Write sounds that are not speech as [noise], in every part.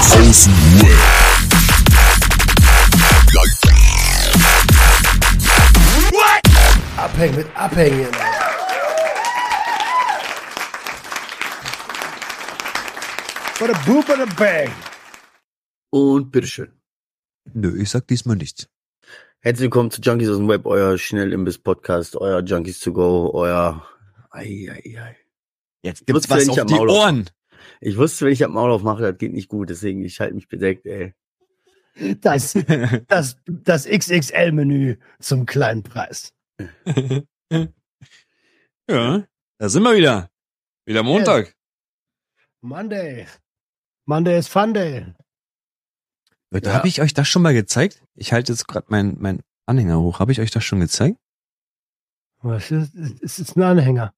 Außen Abhängen mit Abhängen. Bada boop, bada bang. Und bitteschön. Nö, ich sag diesmal nichts. Herzlich willkommen zu Junkies aus dem Web, euer Schnellimbiss-Podcast, euer Junkies to go, euer. Ei, ei, ei. Jetzt gibt's was auf die Ohren. Ich wusste, wenn ich das Maul aufmache, das geht nicht gut, deswegen ich halte mich bedeckt, ey. Das, [laughs] das, das XXL-Menü zum kleinen Preis. [laughs] ja, da sind wir wieder. Wieder Montag. Monday. Monday is Fun Day. Leute, Ja. habe ich euch das schon mal gezeigt? Ich halte jetzt gerade meinen mein Anhänger hoch. Habe ich euch das schon gezeigt? Was ist, es ist ein Anhänger.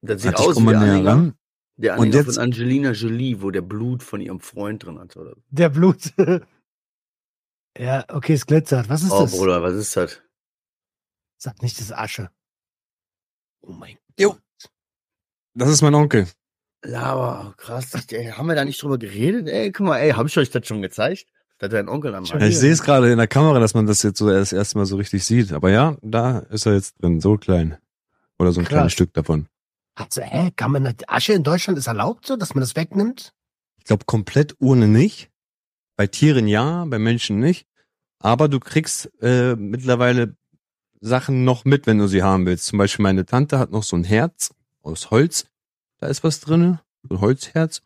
Das sieht ich aus wie näher Anhänger, ran. Der Und Anhänger jetzt- von Angelina Jolie, wo der Blut von ihrem Freund drin hat, oder? Der Blut. [laughs] ja, okay, es glitzert. Was ist Oh, das? Bruder, was ist das? Sag nicht, das ist Asche. Oh mein Jo. Das ist mein Onkel. Laber, krass. Ey, haben wir da nicht drüber geredet? Ey, guck mal, ey, hab ich euch das schon gezeigt? Dass dein Onkel am Ja, ich sehe es gerade in der Kamera, dass man das jetzt so das erste Mal so richtig sieht. Aber ja, da ist er jetzt drin, so klein. Oder so ein Krass. kleines Stück davon. Hat so, hä, kann man Asche in Deutschland ist erlaubt so, dass man das wegnimmt? Ich glaube, komplett Urne nicht. Bei Tieren ja, bei Menschen nicht. Aber du kriegst äh, mittlerweile Sachen noch mit, wenn du sie haben willst. Zum Beispiel meine Tante hat noch so ein Herz aus Holz. Da ist was drinne, so ein Holzherz.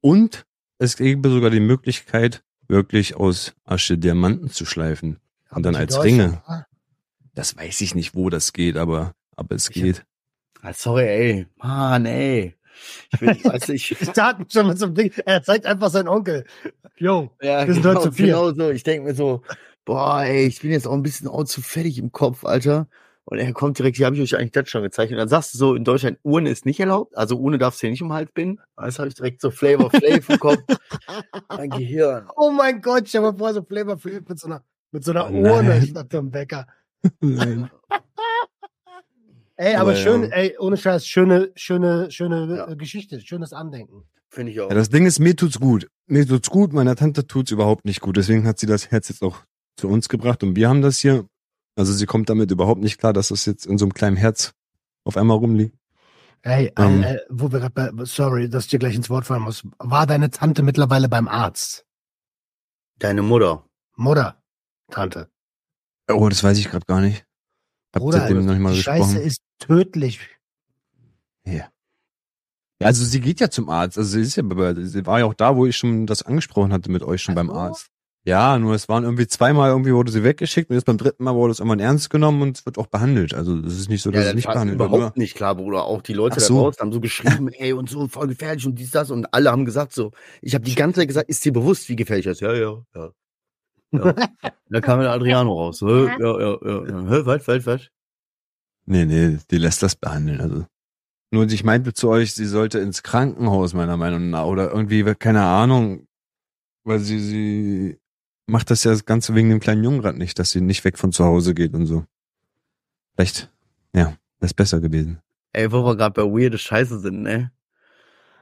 Und es gäbe sogar die Möglichkeit, wirklich aus Asche Diamanten zu schleifen. Und dann als Ringe. Das weiß ich nicht, wo das geht, aber, aber es Ich- geht. Ah, sorry, ey. Mann, ey. Ich will, [laughs] weißt du, ich, Ich dachte schon so einem Ding. Er zeigt einfach seinen Onkel. Jo. ja, Wir sind genau, zu viert. genau so. Ich denke mir so, boah, ey, ich bin jetzt auch ein bisschen auch zu fertig im Kopf, Alter. Und er kommt direkt, hier habe ich euch eigentlich das schon gezeigt. Und dann sagst du so, in Deutschland, Urne ist nicht erlaubt. Also Urne darfst du hier nicht um den Hals binden. Das habe ich direkt so Flavor Flav im Kopf. [laughs] Mein Gehirn. Oh mein Gott, stell mal vor, so Flavor Flav mit so einer, mit so einer Oh nein. Urne statt dem Bäcker. Ey, aber, Aber schön, ja. ey, ohne Scheiß, schöne, schöne, schöne Ja. Geschichte, schönes Andenken. Finde ich auch. Ja, das Ding ist, mir tut's gut. Mir tut's gut, meiner Tante tut's überhaupt nicht gut. Deswegen hat sie das Herz jetzt auch zu uns gebracht und wir haben das hier. Also sie kommt damit überhaupt nicht klar, dass das jetzt in so einem kleinen Herz auf einmal rumliegt. Ey, Ähm. äh, äh, wo wir gerade bei, sorry, dass ich dir gleich ins Wort fallen muss. War deine Tante mittlerweile beim Arzt? Deine Mutter. Mutter, Tante. Oh, das weiß ich gerade gar nicht. Hab Bruder, seitdem noch nicht mal die gesprochen. Scheiße ist tödlich. Ja. Ja, also sie geht ja zum Arzt. Also sie ist ja, sie war ja auch da, wo ich schon das angesprochen hatte mit euch schon Ach beim so. Arzt. Ja, nur es waren irgendwie zweimal irgendwie wurde sie weggeschickt und jetzt beim dritten Mal wurde es irgendwann ernst genommen und es wird auch behandelt. Also das ist nicht so, dass Ja, es nicht behandelt wird. überhaupt nicht klar, Bruder. Auch die Leute Ach da so. draußen haben so geschrieben, [laughs] ey, und so voll gefährlich und dies, das. Und alle haben gesagt so, ich habe die ganze Zeit gesagt, ist dir bewusst, wie gefährlich das ist? Ja, ja, ja. ja. [laughs] da kam der Adriano raus. Ja, ja, ja. ja. Was, was, was? Nee, nee, die lässt das behandeln. Also nur ich meinte zu euch, sie sollte ins Krankenhaus meiner Meinung nach oder irgendwie keine Ahnung, weil sie sie macht das ja das Ganze wegen dem kleinen Jungen grad nicht, dass sie nicht weg von zu Hause geht und so. Vielleicht, ja, das ist besser gewesen. Ey, wo wir gerade bei weirde Scheiße sind, ne?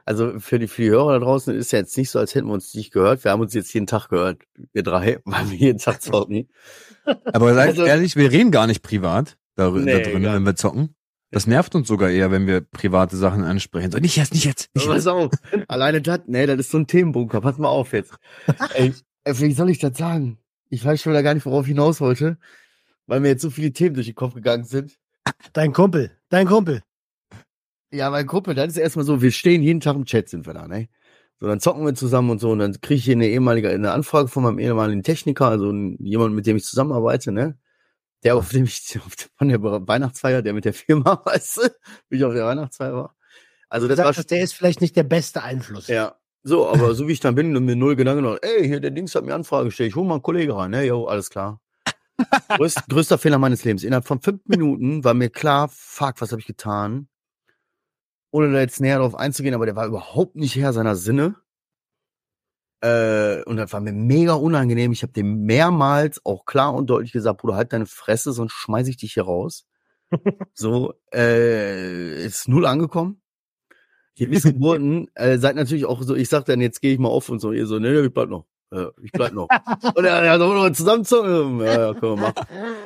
Also für die, für die Hörer da draußen ist ja jetzt nicht so, als hätten wir uns nicht gehört. Wir haben uns jetzt jeden Tag gehört, wir drei, [laughs] weil wir jeden Tag zocken. Aber seid Also- ehrlich, wir reden gar nicht privat da, Nee, da drin, wenn wir zocken. Das nervt uns sogar eher, wenn wir private Sachen ansprechen. So, nicht jetzt, nicht jetzt, nicht Pass jetzt. auf, [laughs] alleine das, ne, das ist so ein Themenbunker. Pass mal auf jetzt. [laughs] Ey, wie soll ich das sagen? Ich weiß schon wieder gar nicht, worauf ich hinaus wollte, weil mir jetzt so viele Themen durch den Kopf gegangen sind. Dein Kumpel, dein Kumpel. Ja, meine Gruppe, das ist erstmal so, wir stehen jeden Tag im Chat, sind wir da, ne? So, dann zocken wir zusammen und so, und dann kriege ich hier eine ehemalige, eine Anfrage von meinem ehemaligen Techniker, also jemand, mit dem ich zusammenarbeite, ne? Der, auf dem ich, von der Weihnachtsfeier, der mit der Firma, [laughs] weißt du, wie ich auf der Weihnachtsfeier war. Also, das war sagst, der ist vielleicht nicht der beste Einfluss. Ja. So, aber so wie ich dann bin und mir null Gedanken gemacht, ey, hier, der Dings hat mir Anfrage gestellt, ich hol mal einen Kollege rein, ne, jo, alles klar. [laughs] Größt, größter Fehler meines Lebens. Innerhalb von fünf Minuten war mir klar, fuck, was habe ich getan? Ohne da jetzt näher drauf einzugehen, aber der war überhaupt nicht Herr seiner Sinne. Äh, und das war mir mega unangenehm. Ich habe dem mehrmals auch klar und deutlich gesagt, Bruder, halt deine Fresse, sonst schmeiß ich dich hier raus. [laughs] so, äh, ist null angekommen. Ihr Missgeburten [laughs] äh, seid natürlich auch so, ich sag dann, jetzt gehe ich mal auf und so, ihr so, nee, nee, ich bleib noch. Ja, ich bleib noch. [laughs] und er ja, so zusammenzocken. Ja, ja, können wir machen.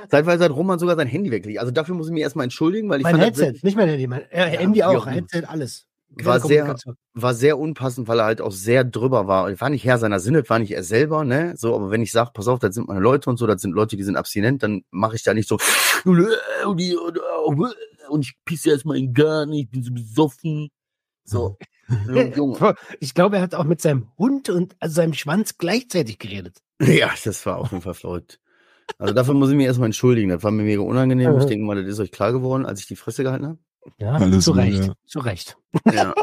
Zeitweise hat Roman sogar sein Handy weggelegt. Also dafür muss ich mich erstmal entschuldigen, weil ich Mein Headset, das nicht mein Handy, mein äh, Ja, Handy auch, auch immer. Headset, alles. War sehr, war sehr unpassend, weil er halt auch sehr drüber war. Er war nicht Herr seiner Sinne, war nicht er selber, ne? So, aber wenn ich sage, pass auf, das sind meine Leute und so, das sind Leute, die sind abstinent, dann mache ich da nicht so [laughs] und ich pisse erstmal in gar nicht, ich bin so besoffen. So, Junge. [laughs] Ich glaube, er hat auch mit seinem Hund und also seinem Schwanz gleichzeitig geredet. [laughs] Ja, das war auf jeden Fall verrückt. Also dafür muss ich mich erstmal entschuldigen. Das war mir mega unangenehm. Ich denke mal, das ist euch klar geworden, als ich die Fresse gehalten habe. Ja, Alles zu Recht, ja. zu Recht. Ja.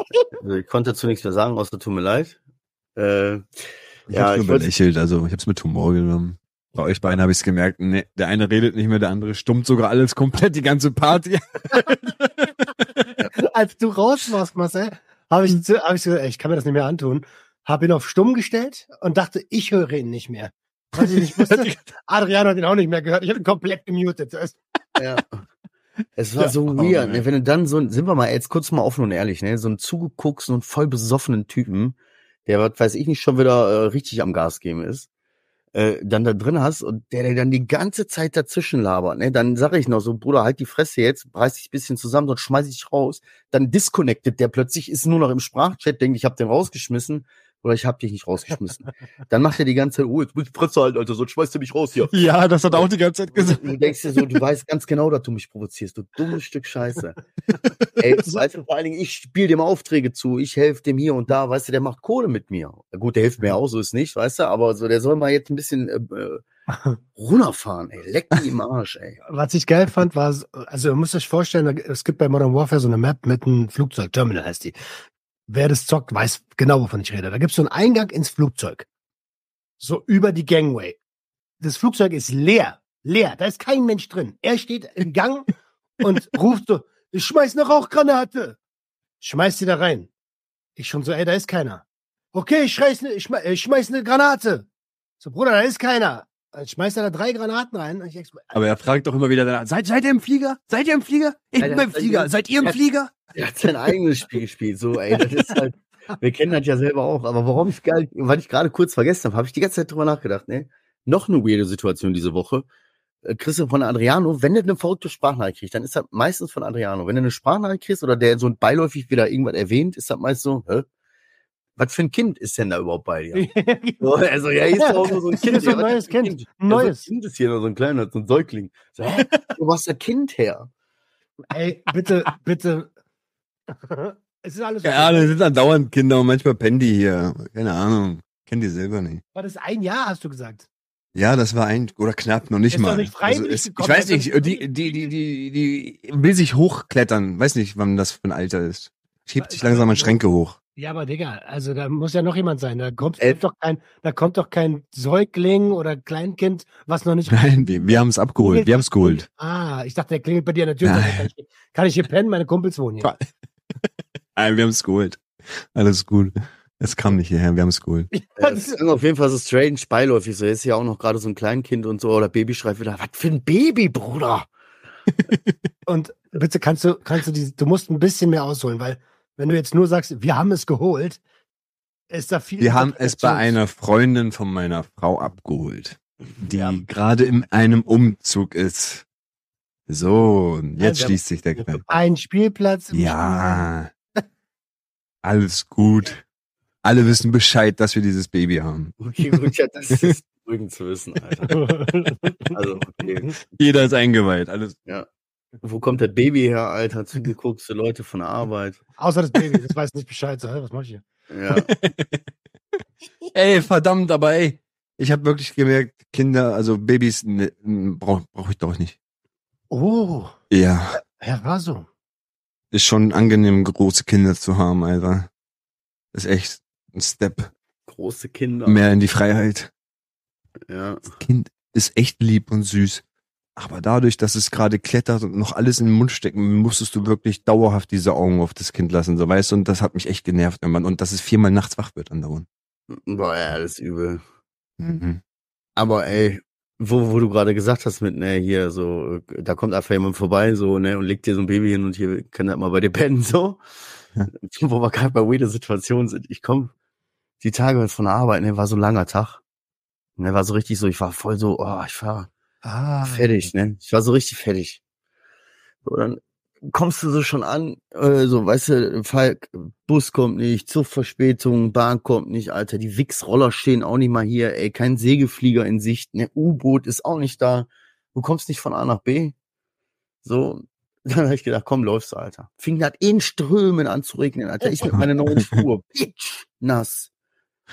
Also ich konnte dazu nichts mehr sagen, außer tut mir leid. Äh, Ich Ja, hab's ich nur belächelt, also ich hab's mit Humor genommen. Bei euch beiden habe ich's gemerkt, nee, der eine redet nicht mehr, der andere stummt sogar alles komplett, die ganze Party. [laughs] Als du raus warst, Marcel, habe ich, zu- hab ich gesagt, ey, ich kann mir das nicht mehr antun. Habe ihn auf stumm gestellt und dachte, ich höre ihn nicht mehr. Weil ich nicht [laughs] wusste, Adriano hat ihn auch nicht mehr gehört. Ich habe ihn komplett gemutet. Ja. Es war Ja, so weird, ne? wenn du dann so, sind wir mal jetzt kurz mal offen und ehrlich, ne? so einen zugeguckt, so einen voll besoffenen Typen, der, was weiß ich nicht, schon wieder äh, richtig am Gas geben ist, äh, dann da drin hast und der, der dann die ganze Zeit dazwischen labert, ne? dann sage ich noch so, Bruder, halt die Fresse jetzt, reiß dich ein bisschen zusammen, sonst schmeiß ich dich raus. Dann disconnected der plötzlich, ist nur noch im Sprachchat, denkt, ich hab den rausgeschmissen oder ich hab dich nicht rausgeschmissen. dann macht er die ganze Zeit, oh, jetzt muss ich Fresse halten, Alter, sonst schmeißt du mich raus hier. Ja, das hat er auch die ganze Zeit gesagt. Du denkst dir so, du weißt ganz genau, dass du mich provozierst, du dummes Stück Scheiße. Ey, [laughs] weißt du, vor allen Dingen, ich spiele dem Aufträge zu, ich helfe dem hier und da, weißt du, der macht Kohle mit mir. Gut, der hilft mir auch, so ist nicht, weißt du, aber so, der soll mal jetzt ein bisschen äh, äh, runterfahren, ey, leck mich im Arsch, ey. Was ich geil fand, war, also ihr müsst euch vorstellen, es gibt bei Modern Warfare so eine Map mit einem Flugzeug, Terminal heißt die. Wer das zockt, weiß genau, wovon ich rede. Da gibt es so einen Eingang ins Flugzeug. So über die Gangway. Das Flugzeug ist leer. Leer. Da ist kein Mensch drin. Er steht im Gang [laughs] und ruft so, ich schmeiß eine Rauchgranate. Schmeiß die da rein. Ich schon so, ey, da ist keiner. Okay, ich schmeiß ne, ich, schmeiß, ich schmeiß eine Granate. So, Bruder, da ist keiner. Dann schmeißt er da drei Granaten rein. Und ich expl- Aber er fragt doch immer wieder danach, seid, seid ihr im Flieger? Seid ihr im Flieger? Ich bin im Flieger. Seid ihr im Flieger? Der [laughs] hat sein eigenes Spiel gespielt, so, ey, das ist halt, wir kennen das ja selber auch, aber warum ich geil, weil ich gerade kurz vergessen habe, habe ich die ganze Zeit drüber nachgedacht, ne? Noch eine weirde Situation diese Woche. Äh, Christian von Adriano, wenn du eine verrückte Sprachnachricht kriegst, dann ist das meistens von Adriano. Wenn du eine Sprachnachricht kriegst oder der so beiläufig wieder irgendwas erwähnt, ist das meist so, hä? Was für ein Kind ist denn da überhaupt bei dir? [laughs] So, also, ja, hier ist auch nur so ein [laughs] Kind. Das ist ein Ja, neues ein Kind. Ja, Ein so ein neues. Kind ist hier noch so ein kleiner, so ein Säugling. So, hä? Wo warst der Kind her? Ey, bitte, bitte. Es ist alles Ja, das sind dann dauernd Kinder und manchmal pennen die hier. Keine Ahnung. Kennt die selber nicht. War das ein Jahr, hast du gesagt? Ja, das war ein oder knapp, noch nicht Ist mal. nicht freiwillig es, ich weiß nicht, ist- die, die, die, die, die will sich hochklettern. Weiß nicht, wann das für ein Alter ist. Schiebt sich langsam an Schränke hoch. Ja, aber Digga, also da muss ja noch jemand sein. Da kommt, Elf. doch kein, da kommt doch kein Säugling oder Kleinkind, was noch nicht. Nein, wir, wir haben es abgeholt. Wir haben es geholt. Ah, ich dachte, der klingelt bei dir an der Tür. Nein. Kann ich, kann ich hier pennen? Meine Kumpels wohnen hier. Nein, wir haben es geholt. Alles gut. Es kam nicht hierher, wir haben es geholt. Ja, das ist auf jeden Fall so strange beiläufig. So ist ja auch noch gerade so ein Kleinkind und so oder Baby schreit wieder, was für ein Baby, Bruder? [laughs] Und bitte kannst du, kannst du die, du musst ein bisschen mehr ausholen, weil wenn du jetzt nur sagst, wir haben es geholt, ist da viel. Wir haben es bei einer Freundin von meiner Frau abgeholt, die Ja. gerade in einem Umzug ist. So, und jetzt Ja, schließt sich der Kreis. Ein Spielplatz. im Ja. Alles gut. Alle wissen Bescheid, dass wir dieses Baby haben. Okay, gut, ja, das ist [laughs] beruhigend zu wissen, Alter. Also, okay. Jeder ist eingeweiht. Alles. Wo kommt das Baby her, Alter? Zugeguckte Leute von der Arbeit. Außer das Baby, das weiß nicht Bescheid. So, was mach ich hier? Ja. [laughs] Ey, verdammt, aber ey, ich habe wirklich gemerkt, Kinder, also Babys, ne, brauche brauch ich doch nicht. Oh, Ja, Herr Raso. Ist schon angenehm, große Kinder zu haben, Alter. Ist echt ein Step Große Kinder. mehr in die Freiheit. Ja. Kind ist echt lieb und süß. Aber dadurch, dass es gerade klettert und noch alles in den Mund stecken, musstest du wirklich dauerhaft diese Augen auf das Kind lassen, so weißt du, und das hat mich echt genervt irgendwann. Und dass es viermal nachts wach wird andauernd. Boah, ja, das ist übel. Mhm. Aber ey, wo, wo du gerade gesagt hast mit, ne, hier so, da kommt einfach jemand vorbei, so, ne, und legt dir so ein Baby hin und hier kann er mal bei dir pennen, so. wo wir gerade bei weirde Situationen sind. Ich komme die Tage von der Arbeit, ne, war so ein langer Tag. Der war so richtig so, ich war voll so, oh, ich war Ah. fertig, ne? Ich war so richtig fertig. So, dann kommst du so schon an, äh, so, weißt du, Falk, Bus kommt nicht, Zugverspätung, Bahn kommt nicht, Alter, die Wix-Roller stehen auch nicht mal hier, ey, kein Segelflieger in Sicht, ne, U-Boot ist auch nicht da, du kommst nicht von A nach B. So, [laughs] dann habe ich gedacht, komm, läufst du, Alter. Fing das in Strömen an zu regnen, Alter. Ich mit meiner neuen Spur, pitch, nass.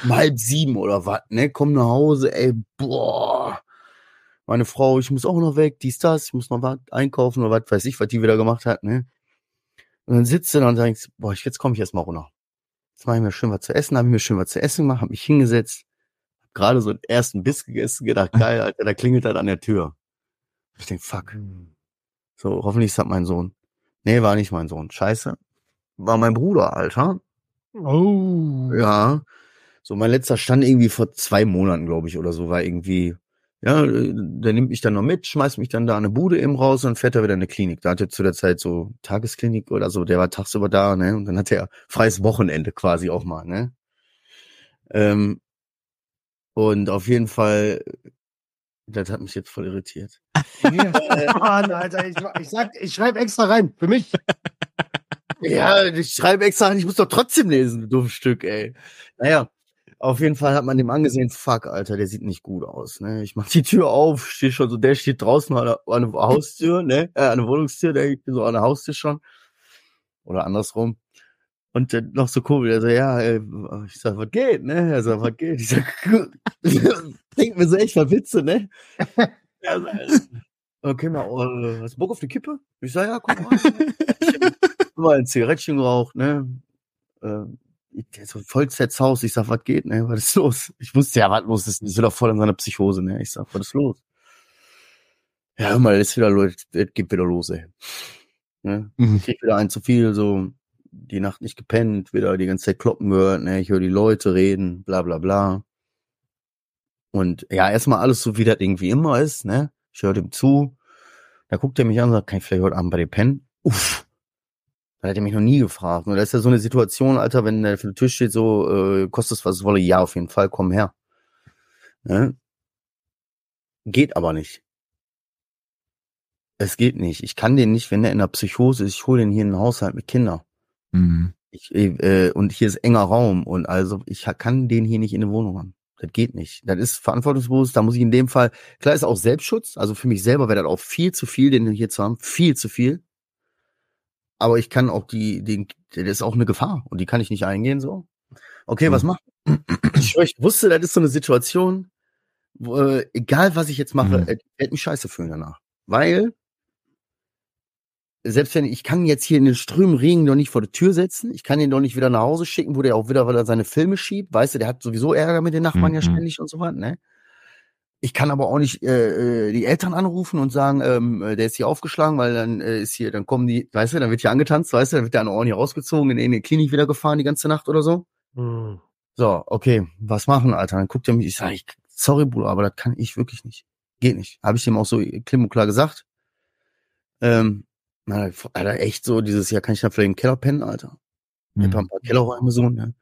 Um halb sieben oder was, ne? Komm nach Hause, ey, boah. Meine Frau, ich muss auch noch weg, dies, das, ich muss noch was einkaufen oder was weiß ich, was die wieder gemacht hat, ne? Und dann sitzt du da und denkst, boah, jetzt komme ich erst mal runter. Jetzt mache ich mir schön was zu essen, habe ich mir schön was zu essen gemacht, habe mich hingesetzt, hab gerade so den ersten Biss gegessen, gedacht, geil, [laughs] Alter, da klingelt das an der Tür. Ich denk, fuck. So, hoffentlich ist das mein Sohn. Nee, war nicht mein Sohn. Scheiße. War mein Bruder, Alter. Oh. Ja. So, mein letzter stand irgendwie vor zwei Monaten, glaube ich, oder so, war irgendwie, ja, äh, der nimmt mich dann noch mit, schmeißt mich dann da eine Bude eben raus und fährt er wieder in eine Klinik. Da hatte zu der Zeit so Tagesklinik oder so, der war tagsüber da, ne, und dann hatte er freies Wochenende quasi auch mal, ne. Ähm, und auf jeden Fall, das hat mich jetzt voll irritiert. [laughs] Mann, Alter, ich, ich sag, ich schreibe extra rein. Für mich. Ja, ich schreibe extra, ich muss doch trotzdem lesen, du dummes Stück, ey. Naja, auf jeden Fall hat man dem angesehen, fuck, Alter, der sieht nicht gut aus, ne. Ich mach die Tür auf, stehe schon so, der steht draußen an der, an der Haustür, ne, äh, an der Wohnungstür, der ich bin so an der Haustür schon. Oder andersrum. Und dann noch so cool, der so, ja, ey, ich sag, was geht, ne? Er sagt, was geht? Ich sag, [laughs] denk mir so echt mal Witze, ne? [laughs] Okay, mal, äh, hast du Bock auf die Kippe? Ich sag, ja, guck mal. [laughs] Mal ein Zigarettchen geraucht, ne? Äh, so voll Haus. Ich sag, was geht, ne? Was ist los? Ich wusste ja, was los ist. Ich bin doch voll in seiner Psychose, ne? Ich sag, was ist los? Ja, hör mal, ist wieder los, es geht wieder los, ey. Ne? Mhm. Ich krieg wieder ein zu viel, so die Nacht nicht gepennt, wieder die ganze Zeit kloppen gehört, ne? Ich höre die Leute reden, bla bla bla. Und ja, erstmal alles so, wie das irgendwie immer ist, ne? Ich höre dem zu. Da guckt er mich an und sagt, kann ich vielleicht heute Abend bei dir pennen? Uff. Da hat er mich noch nie gefragt. Und das ist ja so eine Situation, Alter, wenn der für den Tisch steht, so, äh, kostet es was wolle, ja, auf jeden Fall, komm her. Ne? Geht aber nicht. Es geht nicht. Ich kann den nicht, wenn der in der Psychose ist, ich hole den hier in den Haushalt mit Kindern. Mhm. Ich, äh, und hier ist enger Raum und also ich kann den hier nicht in der Wohnung haben. Das geht nicht. Das ist verantwortungsbewusst. Da muss ich in dem Fall, klar ist auch Selbstschutz. Also für mich selber wäre das auch viel zu viel, den hier zu haben. Viel zu viel. Aber ich kann auch die, den, das ist auch eine Gefahr und die kann ich nicht eingehen so. Okay, Mhm. was macht? [clears throat] Ich, ich wusste, das ist so eine Situation, wo, äh, egal was ich jetzt mache, Mhm. äh, ich werde mich scheiße fühlen danach. Weil selbst wenn ich kann jetzt hier in den Strömen Regen doch nicht vor der Tür setzen, ich kann ihn doch nicht wieder nach Hause schicken, wo der auch wieder, weil er seine Filme schiebt, weißt du, der hat sowieso Ärger mit den Nachbarn ja Mhm. ständig und so was, ne? Ich kann aber auch nicht äh, äh, die Eltern anrufen und sagen, ähm, äh, der ist hier aufgeschlagen, weil dann äh, ist hier, dann kommen die, weißt du, dann wird hier angetanzt, weißt du, dann wird der an Ohren hier rausgezogen, in, in die Klinik wieder gefahren die ganze Nacht oder so. Hm. So, okay, was machen, Alter? Dann guckt er mich, ich sage, ich, sorry, Bruder, aber das kann ich wirklich nicht. Geht nicht. Habe ich dem auch so klipp und klar gesagt. Ähm, Alter, echt so, dieses Jahr kann ich da vielleicht im Keller pennen, Alter. Ich hab Mhm. ein paar Kellerräume so, ne?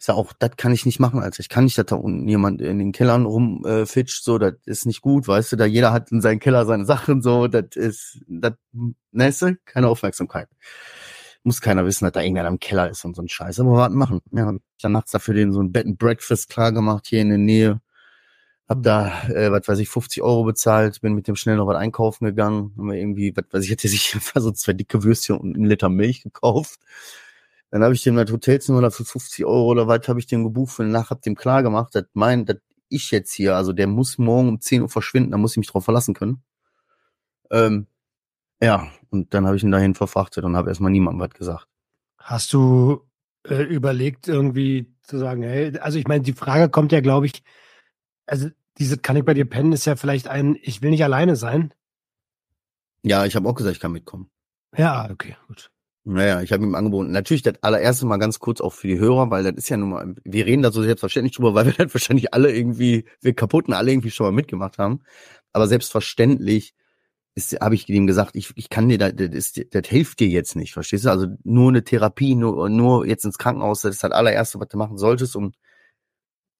Ich sag auch, das kann ich nicht machen, Alter. Ich kann nicht, dass da unten jemand in den Kellern rumfitscht, äh, so, das ist nicht gut, weißt du, da jeder hat in seinem Keller seine Sachen, so, das ist, das, weißt du, keine Aufmerksamkeit. Muss keiner wissen, dass da irgendwer im Keller ist und so ein Scheiß, aber warten machen. Ja, hab ich dann nachts dafür den so ein Bed and Breakfast klar gemacht, hier in der Nähe. Hab da, äh, was weiß ich, 50 Euro bezahlt, bin mit dem schnell noch was einkaufen gegangen, haben wir irgendwie, was weiß ich, hätte sich [laughs] einfach so zwei dicke Würstchen und einen Liter Milch gekauft. Dann habe ich dem das Hotelzimmer da für 50 Euro oder was habe ich dem gebucht für eine Nacht, hab dem klar gemacht, dass mein, dass ich jetzt hier, also der muss morgen um 10 Uhr verschwinden, da muss ich mich drauf verlassen können. Ähm, ja, und dann habe ich ihn dahin verfrachtet und habe erstmal niemandem was gesagt. Hast du äh, überlegt, irgendwie zu sagen, hey, also ich meine, die Frage kommt ja, glaube ich, also diese kann ich bei dir pennen, ist ja vielleicht ein, ich will nicht alleine sein. Ja, ich habe auch gesagt, ich kann mitkommen. Ja, okay, gut. Naja, ich habe ihm angeboten. Natürlich das allererste Mal ganz kurz auch für die Hörer, weil das ist ja nun mal, wir reden da so selbstverständlich drüber, weil wir das wahrscheinlich alle irgendwie, wir kaputten alle irgendwie schon mal mitgemacht haben. Aber selbstverständlich habe ich ihm gesagt, ich, ich kann dir, da, das, das hilft dir jetzt nicht, verstehst du? Also nur eine Therapie, nur, nur jetzt ins Krankenhaus, das ist das allererste, was du machen solltest, um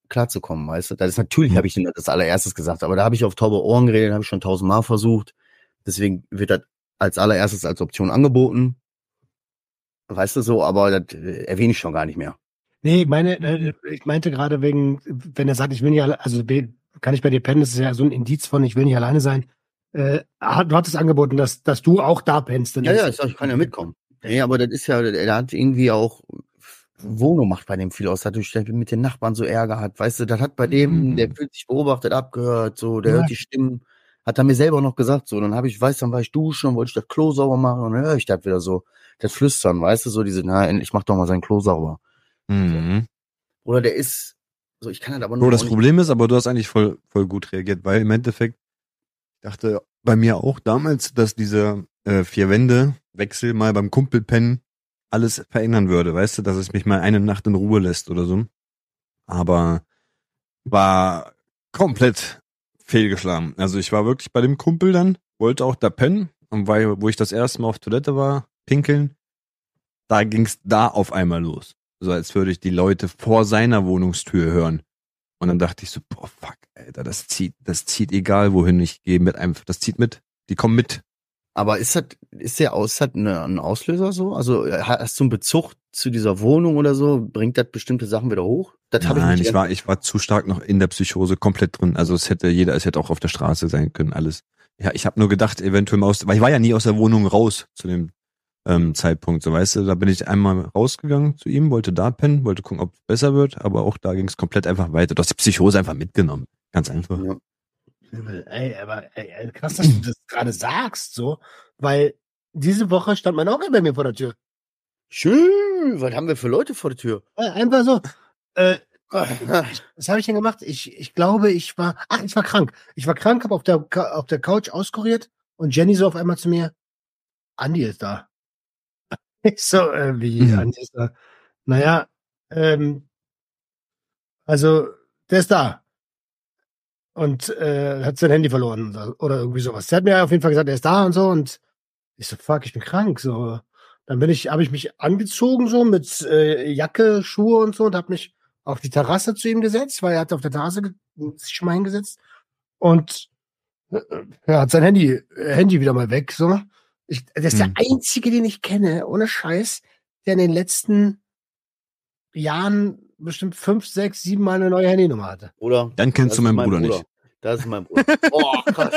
klarzukommen, weißt du? Das ist natürlich, Mhm. habe ich ihm das allererstes gesagt, aber da habe ich auf taube Ohren geredet, habe ich schon tausendmal versucht. Deswegen wird das als allererstes als Option angeboten. Weißt du so, aber das äh, erwähne ich schon gar nicht mehr. Nee, ich meine, äh, ich meinte gerade wegen, wenn er sagt, ich will nicht alle, also kann ich bei dir pennen, das ist ja so ein Indiz von, ich will nicht alleine sein. Äh, hat- du hattest angeboten, dass, dass du auch da pennst. Ja, ja, ich kann ja mitkommen. Nee, aber das ist ja, er hat irgendwie auch Wohnung macht bei dem viel aus, dadurch, dass er mit den Nachbarn so Ärger hat, weißt du, das hat bei dem, Mhm. der fühlt sich beobachtet, abgehört, so, der Ja. hört die Stimmen, hat er mir selber noch gesagt, so, dann habe ich, weiß, dann war ich duschen, dann wollte ich das Klo sauber machen und dann höre ich das wieder so, das Flüstern, weißt du, so diese, na, endlich mach doch mal sein Klo sauber. Mhm. Oder der ist, so, ich kann das aber Bro, das Problem ist, aber du hast eigentlich voll, voll gut reagiert, weil im Endeffekt, ich dachte bei mir auch damals, dass dieser äh, vier Wände Wechsel mal beim Kumpel pennen alles verändern würde, weißt du, dass es mich mal eine Nacht in Ruhe lässt oder so. Aber war komplett fehlgeschlagen. Also ich war wirklich bei dem Kumpel dann, wollte auch da pennen und weil, wo ich das erste Mal auf Toilette war, pinkeln, da ging's da auf einmal los. So als würde ich die Leute vor seiner Wohnungstür hören. Und dann dachte ich so, boah, fuck, Alter, das zieht, das zieht egal, wohin ich gehe mit einem, das zieht mit. Die kommen mit. Aber ist das, ist der Aus, das eine, ein Auslöser so? Also äh, hast du einen Bezug zu dieser Wohnung oder so? Bringt das bestimmte Sachen wieder hoch? Das Nein, nicht ich war, ich war zu stark noch in der Psychose komplett drin. Also es hätte jeder, es hätte auch auf der Straße sein können, alles. Ja, ich habe nur gedacht, eventuell mal aus, weil ich war ja nie aus der Wohnung raus zu dem ähm, Zeitpunkt, so weißt du. Da bin ich einmal rausgegangen zu ihm, wollte da pennen, wollte gucken, ob es besser wird, aber auch da ging es komplett einfach weiter. Du hast die Psychose einfach mitgenommen. Ganz einfach. Ja. Ey, aber ey, krass, dass du das gerade sagst, so, weil diese Woche stand mein Onkel bei mir vor der Tür. Schön, was haben wir für Leute vor der Tür? Einfach so. Äh, was habe ich denn gemacht? Ich, ich glaube, ich war, ach, ich war krank. Ich war krank, habe auf der, auf der Couch auskuriert und Jenny so auf einmal zu mir, Andi ist da. Ich [laughs] so, äh, wie, Mhm. Andi ist da? Naja, ähm, also, der ist da. Und äh, hat sein Handy verloren oder- oder irgendwie sowas. Der hat mir auf jeden Fall gesagt, er ist da und so und ich so, fuck, ich bin krank. So, dann bin ich, habe ich mich angezogen so mit äh, Jacke, Schuhe und so und habe mich auf die Terrasse zu ihm gesetzt, weil er hat auf der Terrasse sich schon mal hingesetzt und äh, er hat sein Handy, äh, Handy wieder mal weg. So, ich, der ist Hm. der einzige, den ich kenne, ohne Scheiß, der in den letzten Jahren bestimmt fünf, sechs, sieben Mal eine neue Handynummer hatte. Oder? Dann kennst du meinen Bruder, nicht. Das ist mein Bruder. [laughs] Oh, krass.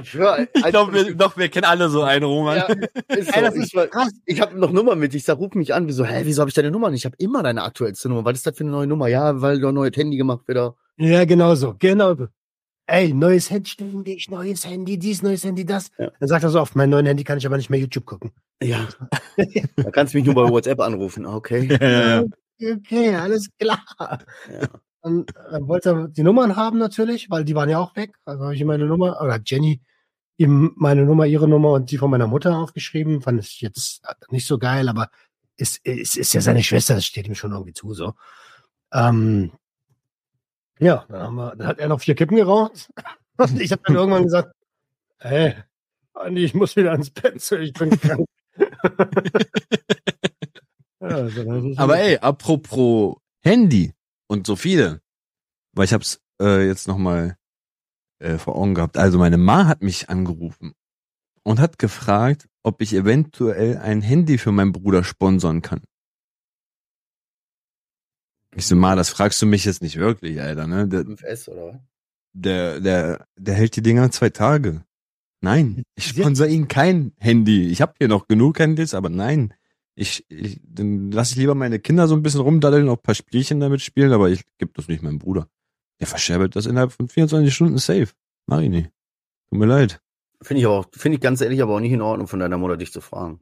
Ich, schwör, Ich glaube, wir, doch, wir kennen alle so einen Roman. Ja, ist so. Ey, das ich ich habe noch Nummer mit. Ich sag, ruf mich an. Wieso, hä, wieso habe ich deine Nummer nicht? Ich habe immer deine aktuellste Nummer. Was ist das für eine neue Nummer? Ja, weil du ein neues Handy gemacht wieder. Ja, genau so, genau. Ey, neues Handy, ständig, neues Handy, dies, neues Handy, das. Ja. Dann sagt er so, auf meinem neuen Handy kann ich aber nicht mehr YouTube gucken. Ja. [laughs] da kannst du mich nur bei WhatsApp anrufen. Okay. Ja. Okay, alles klar. Ja. Dann, dann wollte er die Nummern haben natürlich, weil die waren ja auch weg. Also habe ich ihm meine Nummer, oder hat Jenny ihm meine Nummer, ihre Nummer und die von meiner Mutter aufgeschrieben. Fand ich jetzt nicht so geil, aber es ist, ist, ist ja seine Schwester, das steht ihm schon irgendwie zu, so. Ähm, ja, dann, haben wir, dann hat er noch vier Kippen geraucht. [laughs] Und ich habe dann irgendwann [laughs] gesagt, hey, Andi, ich muss wieder ins Bett, so, ich bin krank. [laughs] ja, hab ich- Aber ey, apropos Handy und so viele, weil ich hab's äh, jetzt nochmal äh, vor Augen gehabt. Also meine Ma hat mich angerufen und hat gefragt, ob ich eventuell ein Handy für meinen Bruder sponsern kann. Ich so, Ma, das fragst du mich jetzt nicht wirklich, Alter, ne? Der, 5S oder was? der, der, der hält die Dinger zwei Tage. Nein, ich sponsor ihm kein Handy. Ich habe hier noch genug Handys, aber nein. Ich, ich dann lasse ich lieber meine Kinder so ein bisschen rumdaddeln, auch ein paar Spielchen damit spielen, aber ich gebe das nicht meinem Bruder. Der verscherbelt das innerhalb von 24 Stunden safe. Mach ich nicht. Tut mir leid. Finde ich aber auch, finde ich ganz ehrlich aber auch nicht in Ordnung von deiner Mutter, dich zu fragen.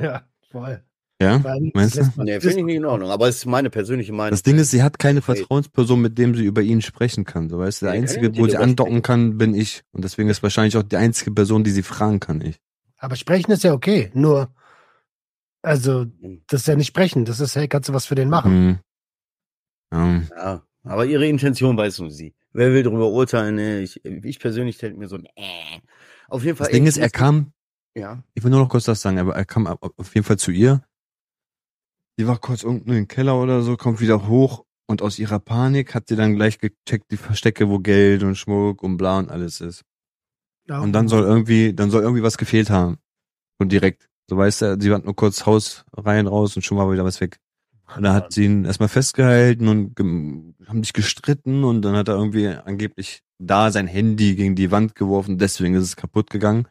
Ja, voll. Ja? Meinst das du? Nee, finde ich nicht in Ordnung. Aber es ist meine persönliche Meinung. Das Ding ist, sie hat keine Vertrauensperson, mit dem sie über ihn sprechen kann. So weißt du, der kann einzige, wo sie andocken sprechen. kann, bin ich. Und deswegen ist wahrscheinlich auch die einzige Person, die sie fragen kann, ich. Aber sprechen ist ja okay. Nur, also, Hm. das ist ja nicht sprechen. Das ist, hey, kannst du was für den machen? Hm. Ja. Ja, aber ihre Intention weiß nur sie. Wer will darüber urteilen? Nee, ich, ich persönlich hätte mir so ein äh. Auf jeden Fall. Das Ding ist, er kam, Ja. ich will nur noch kurz das sagen, aber er kam auf jeden Fall zu ihr. Die war kurz unten im Keller oder so, kommt wieder hoch und aus ihrer Panik hat sie dann gleich gecheckt, die Verstecke, wo Geld und Schmuck und bla und alles ist. Ja. Und dann soll irgendwie, dann soll irgendwie was gefehlt haben. Und direkt. So weißt du, sie hat nur kurz Haus rein raus und schon war wieder was weg. Und dann hat sie ihn erstmal festgehalten und haben sich gestritten und dann hat er irgendwie angeblich da sein Handy gegen die Wand geworfen, deswegen ist es kaputt gegangen.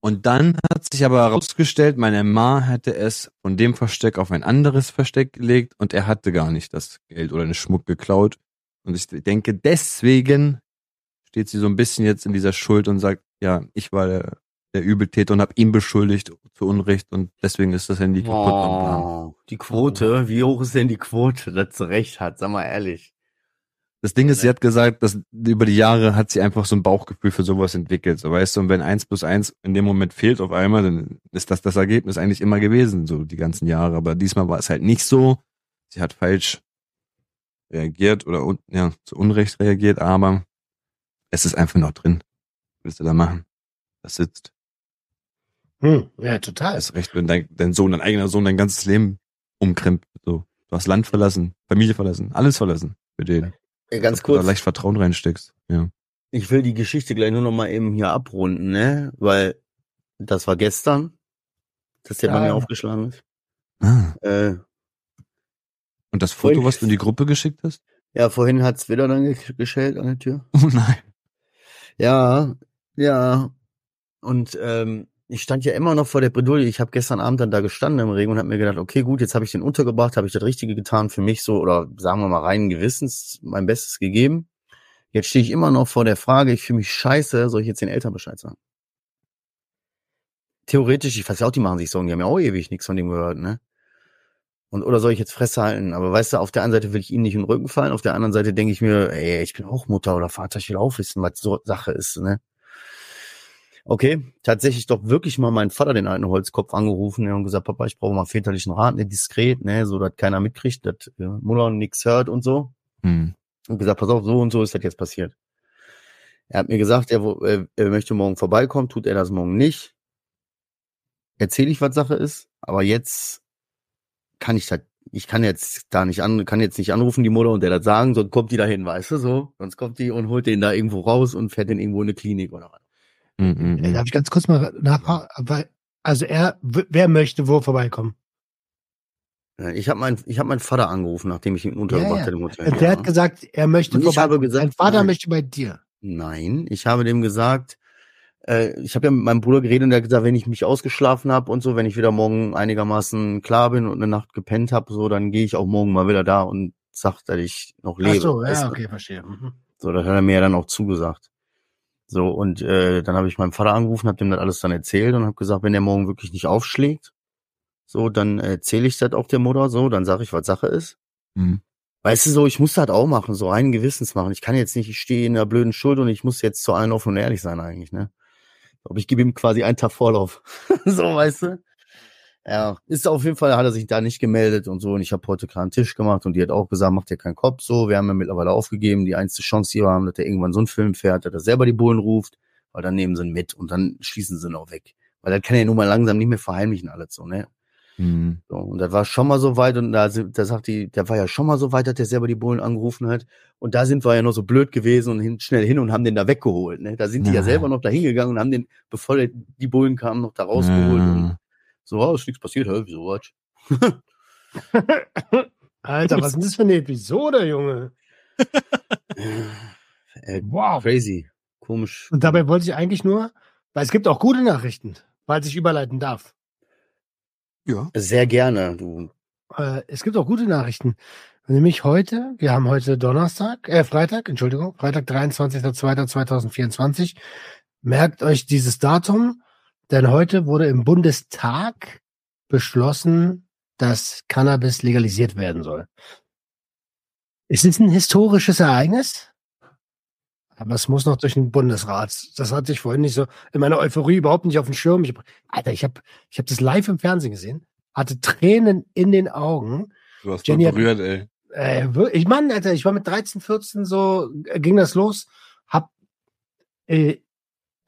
Und dann hat sich aber herausgestellt, meine Ma hätte es von dem Versteck auf ein anderes Versteck gelegt und er hatte gar nicht das Geld oder den Schmuck geklaut. Und ich denke, deswegen steht sie so ein bisschen jetzt in dieser Schuld und sagt, ja, ich war der, der Übeltäter und habe ihn beschuldigt zu Unrecht und deswegen ist das Handy kaputt. Oh, die Quote, wie hoch ist denn die Quote, dass sie recht hat? Sag mal ehrlich. Das Ding ist, sie hat gesagt, dass über die Jahre hat sie einfach so ein Bauchgefühl für sowas entwickelt. So weißt du, und wenn eins plus eins in dem Moment fehlt auf einmal, dann ist das das Ergebnis eigentlich immer gewesen, so die ganzen Jahre. Aber diesmal war es halt nicht so. Sie hat falsch reagiert oder un ja, zu Unrecht reagiert, aber es ist einfach noch drin. Willst du da machen? Das sitzt. Hm, ja, total. Erst recht, wenn dein, dein Sohn, dein eigener Sohn dein ganzes Leben umkrempelt. So. Du hast Land verlassen, Familie verlassen, alles verlassen für den. Ganz du da kurz, leicht Vertrauen reinsteckst. Ja. ich will die Geschichte gleich nur noch mal eben hier abrunden, ne? Weil das war gestern, dass der bei Ja. mir aufgeschlagen ist. Ah. Äh, Und das Foto, Vorhin- was du in die Gruppe geschickt hast? ja, vorhin hat's wieder dann ge- geschellt an der Tür. [laughs] Oh nein. Ja, ja. Und ähm, ich stand ja immer noch vor der Bredouille. Ich habe gestern Abend dann da gestanden im Regen und habe mir gedacht, okay, gut, jetzt habe ich den untergebracht, habe ich das Richtige getan für mich so oder sagen wir mal rein Gewissens mein Bestes gegeben. Jetzt stehe ich immer noch vor der Frage, ich fühle mich scheiße, soll ich jetzt den Eltern Bescheid sagen? Theoretisch, ich weiß ja auch, die machen sich Sorgen, die haben ja auch ewig nichts von dem gehört, ne? Und oder soll ich jetzt Fresse halten? Aber weißt du, auf der einen Seite will ich ihnen nicht den Rücken fallen, auf der anderen Seite denke ich mir, ey, ich bin auch Mutter oder Vater, ich will auch wissen, was so Sache ist, ne? Okay, tatsächlich doch wirklich mal meinen Vater, den alten Holzkopf, angerufen ne, und gesagt, Papa, ich brauche mal väterlichen Rat, ne, diskret, ne, so dass keiner mitkriegt, dass äh, Mutter nix hört und so. Hm. Und gesagt, pass auf, so und so ist das jetzt passiert. Er hat mir gesagt, er, er, er möchte morgen vorbeikommen, tut er das morgen nicht. Erzähle ich, was Sache ist, aber jetzt kann ich das, ich kann jetzt da nicht an, kann jetzt nicht anrufen, die Mutter und der das sagen, sonst kommt die dahin, weißt du, so. Sonst kommt die und holt den da irgendwo raus und fährt den irgendwo in eine Klinik oder was. Äh, hm. Darf ich ganz kurz mal nachfragen? Also er, wer möchte wo vorbeikommen? Ja, Ich habe meinen, ich habe meinen Vater angerufen, nachdem ich ihn untergebracht Ja, ja. hatte im Hotel. Der ja. hat gesagt, er möchte ich habe vorbeikommen. gesagt, Sein Vater nein. möchte bei dir. Nein, ich habe dem gesagt, äh, ich habe ja mit meinem Bruder geredet und der hat gesagt, wenn ich mich ausgeschlafen habe und so, wenn ich wieder morgen einigermaßen klar bin und eine Nacht gepennt habe, so, dann gehe ich auch morgen mal wieder da und sag, dass ich noch lebe. Ach so, ja, okay, verstehe. Mhm. So, das hat er mir ja dann auch zugesagt. So, und äh, dann habe ich meinen Vater angerufen, habe dem das alles dann erzählt und habe gesagt, wenn der morgen wirklich nicht aufschlägt, so, dann erzähle ich das auch der Mutter so, dann sage ich, was Sache ist. Hm. Weißt du so, ich muss das auch machen, so einen Gewissens machen. Ich kann jetzt nicht, ich stehe in der blöden Schuld und ich muss jetzt zu allen offen und ehrlich sein eigentlich, ne? Aber ich gebe ihm quasi einen Tag Vorlauf. [laughs] so, weißt du? Ja, ist auf jeden Fall, hat er sich da nicht gemeldet und so. Und ich habe heute gerade einen Tisch gemacht und die hat auch gesagt, macht dir keinen Kopf so. Wir haben ja mittlerweile aufgegeben, die einzige Chance, die wir haben, dass er irgendwann so einen Film fährt, dass er selber die Bullen ruft, weil dann nehmen sie ihn mit und dann schließen sie ihn auch weg. Weil das kann er ja nun mal langsam nicht mehr verheimlichen alles so, ne? Hm. So, und das war schon mal so weit und da, da sagt die, der war ja schon mal so weit, dass der selber die Bullen angerufen hat. Und da sind wir ja noch so blöd gewesen und hin, schnell hin und haben den da weggeholt. Ne? Da sind die ja Ja. selber noch da hingegangen und haben den, bevor die Bullen kamen, noch da rausgeholt. Und Ja. So, oh, ist nichts passiert, hä, wieso was? [laughs] Alter, was ist denn das für eine Episode, Junge? [laughs] Äh, Wow. crazy. Komisch. Und dabei wollte ich eigentlich nur, weil es gibt auch gute Nachrichten, falls ich überleiten darf. ja. Sehr gerne, du. Äh, es gibt auch gute Nachrichten. Nämlich heute, wir haben heute Donnerstag, äh, Freitag, Entschuldigung, Freitag, 23.02.2024. Merkt euch dieses Datum, denn heute wurde im Bundestag beschlossen, dass Cannabis legalisiert werden soll. Es ist ein historisches Ereignis, aber es muss noch durch den Bundesrat. Das hatte ich vorhin nicht so in meiner Euphorie überhaupt nicht auf dem Schirm. Ich hab, Alter, ich habe ich hab das live im Fernsehen gesehen, hatte Tränen in den Augen. Du hast Jenny berührt, ey. Äh, ich meine, Alter, ich war mit 13, 14 so, ging das los, hab, äh,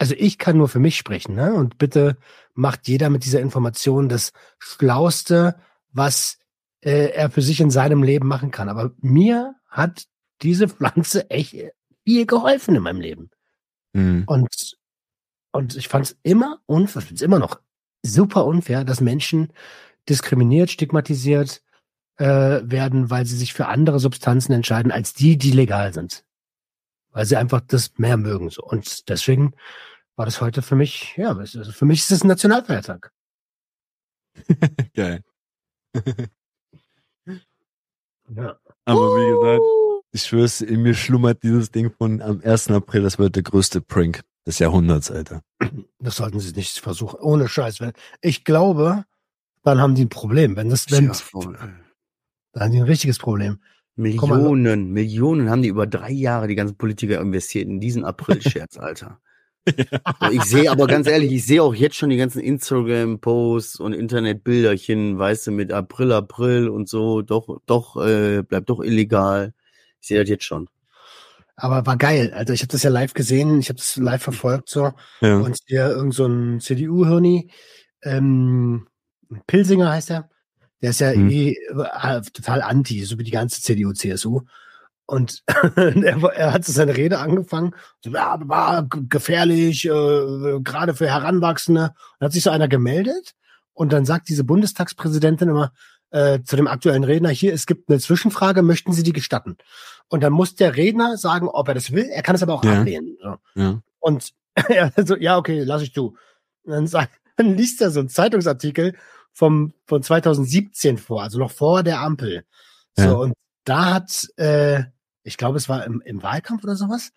also ich kann nur für mich sprechen, ne? Und bitte macht jeder mit dieser Information das Schlauste, was äh, er für sich in seinem Leben machen kann. Aber mir hat diese Pflanze echt viel geholfen in meinem Leben. Mhm. Und, und ich fand es immer unfair, ich find's immer noch super unfair, dass Menschen diskriminiert, stigmatisiert äh, werden, weil sie sich für andere Substanzen entscheiden, als die, die legal sind. Weil sie einfach das mehr mögen. So. Und deswegen war das heute für mich, ja, also für mich ist es ein Nationalfeiertag. [laughs] Geil. [laughs] Ja. Aber wie gesagt, ich schwör's, in mir schlummert dieses Ding von am 1. April, das wird der größte Prank des Jahrhunderts, Alter. [clears throat] Das sollten sie nicht versuchen. Ohne Scheiß. Wenn, ich glaube, dann haben die ein Problem. Wenn das, wenn, dann haben die ein richtiges Problem. Mal, Millionen, Millionen haben die über drei Jahre die ganzen Politiker investiert in diesen April-Scherz, Alter. So, ich sehe aber ganz ehrlich, ich sehe auch jetzt schon die ganzen Instagram-Posts und Internetbilderchen, weißt du, mit April, April und so, doch, doch, äh, bleibt doch illegal. Ich sehe das jetzt schon. Aber war geil. Also ich habe das ja live gesehen, ich habe das live verfolgt so. Ja. Und hier irgend so ein CDU-Hirni, ähm, Pilsinger heißt er, der ist ja Hm. eh äh, total anti, so wie die ganze CDU, CSU. Und [laughs] er, er hat so seine Rede angefangen, so, ja, war g- gefährlich, äh, gerade für Heranwachsende. Und hat sich so einer gemeldet und dann sagt diese Bundestagspräsidentin immer äh, zu dem aktuellen Redner, hier, es gibt eine Zwischenfrage, möchten Sie die gestatten? Und dann muss der Redner sagen, ob er das will, er kann es aber auch Ja. ablehnen. So. Ja. Und [laughs] er so, ja, okay, lass ich du. Und dann, sagt, [laughs] dann liest er so einen Zeitungsartikel vom, von 2017 vor, also noch vor der Ampel. So, Ja. und da hat, äh, ich glaube, es war im, im Wahlkampf oder sowas,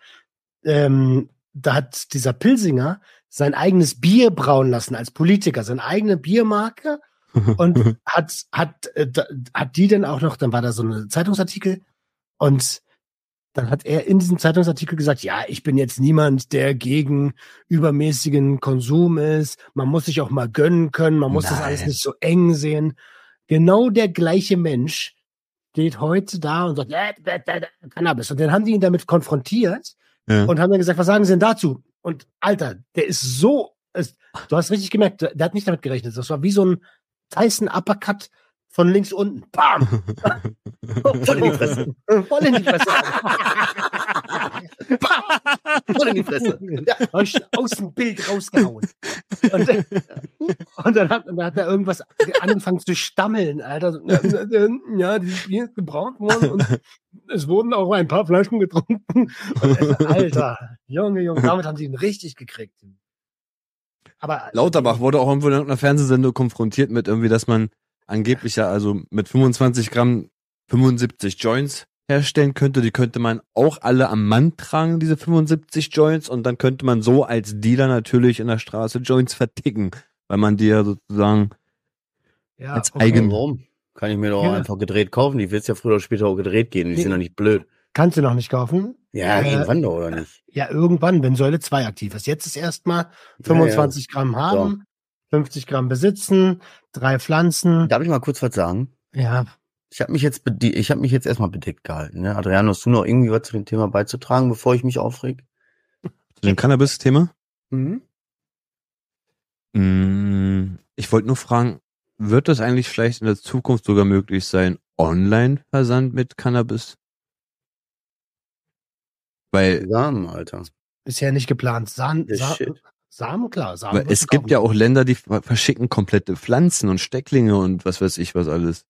ähm, da hat dieser Pilsinger sein eigenes Bier brauen lassen als Politiker, seine eigene Biermarke [laughs] und hat, hat, äh, da- hat die dann auch noch, dann war da so ein Zeitungsartikel und dann hat er in diesem Zeitungsartikel gesagt, ja, ich bin jetzt niemand, der gegen übermäßigen Konsum ist. Man muss sich auch mal gönnen können, man muss das alles Nein. nicht so eng sehen. Genau der gleiche Mensch steht heute da und sagt, äh, äh, äh, Cannabis. Und dann haben die ihn damit konfrontiert ja. und haben dann gesagt, was sagen Sie denn dazu? Und Alter, der ist so, ist, du hast richtig gemerkt, der der hat nicht damit gerechnet. Das war wie so ein Tyson Uppercut von links unten. Bam! [laughs] Voll in die Fresse. Voll in die Fresse. [laughs] Voll in die Fresse. Ja, hab ich aus dem Bild rausgehauen. Und, äh, und dann, hat, dann hat er irgendwas angefangen zu stammeln, Alter. Äh, äh, Ja, dieses Bier ist gebraut worden und es wurden auch ein paar Flaschen getrunken. Und, äh, Alter, Junge, Junge, damit haben sie ihn richtig gekriegt. Aber Lauterbach wurde auch irgendwo in irgendeiner Fernsehsendung konfrontiert mit irgendwie, dass man angeblich ja also mit 25 Gramm 75 Joints herstellen könnte. Die könnte man auch alle am Mann tragen, diese 75 Joints. Und dann könnte man so als Dealer natürlich in der Straße Joints verticken, weil man die ja sozusagen ja, als okay. eigen- Warum? Kann ich mir doch Ja. einfach gedreht kaufen. Die wird's ja früher oder später auch gedreht gehen. Die Nee. sind doch nicht blöd. Kannst du noch nicht kaufen? Ja, Äh, irgendwann doch, oder nicht? Ja, irgendwann, wenn Säule 2 aktiv ist. Jetzt ist erstmal 25 Gramm haben, 50 Gramm besitzen, drei Pflanzen. Darf ich mal kurz was sagen? Ja, Ich habe mich jetzt ich habe mich jetzt erstmal bedeckt gehalten. Ne? Adriano, hast du noch irgendwie was zu dem Thema beizutragen, bevor ich mich aufreg? zu dem Cannabis-Thema. Mhm. Mm, Ich wollte nur fragen, wird das eigentlich vielleicht in der Zukunft sogar möglich sein, Online-Versand mit Cannabis? Weil, Samen, Alter. bisher nicht geplant. Sa Shit. Samen klar. Samen weil es gibt ja auch Länder, die ver- verschicken komplette Pflanzen und Stecklinge und was weiß ich was alles,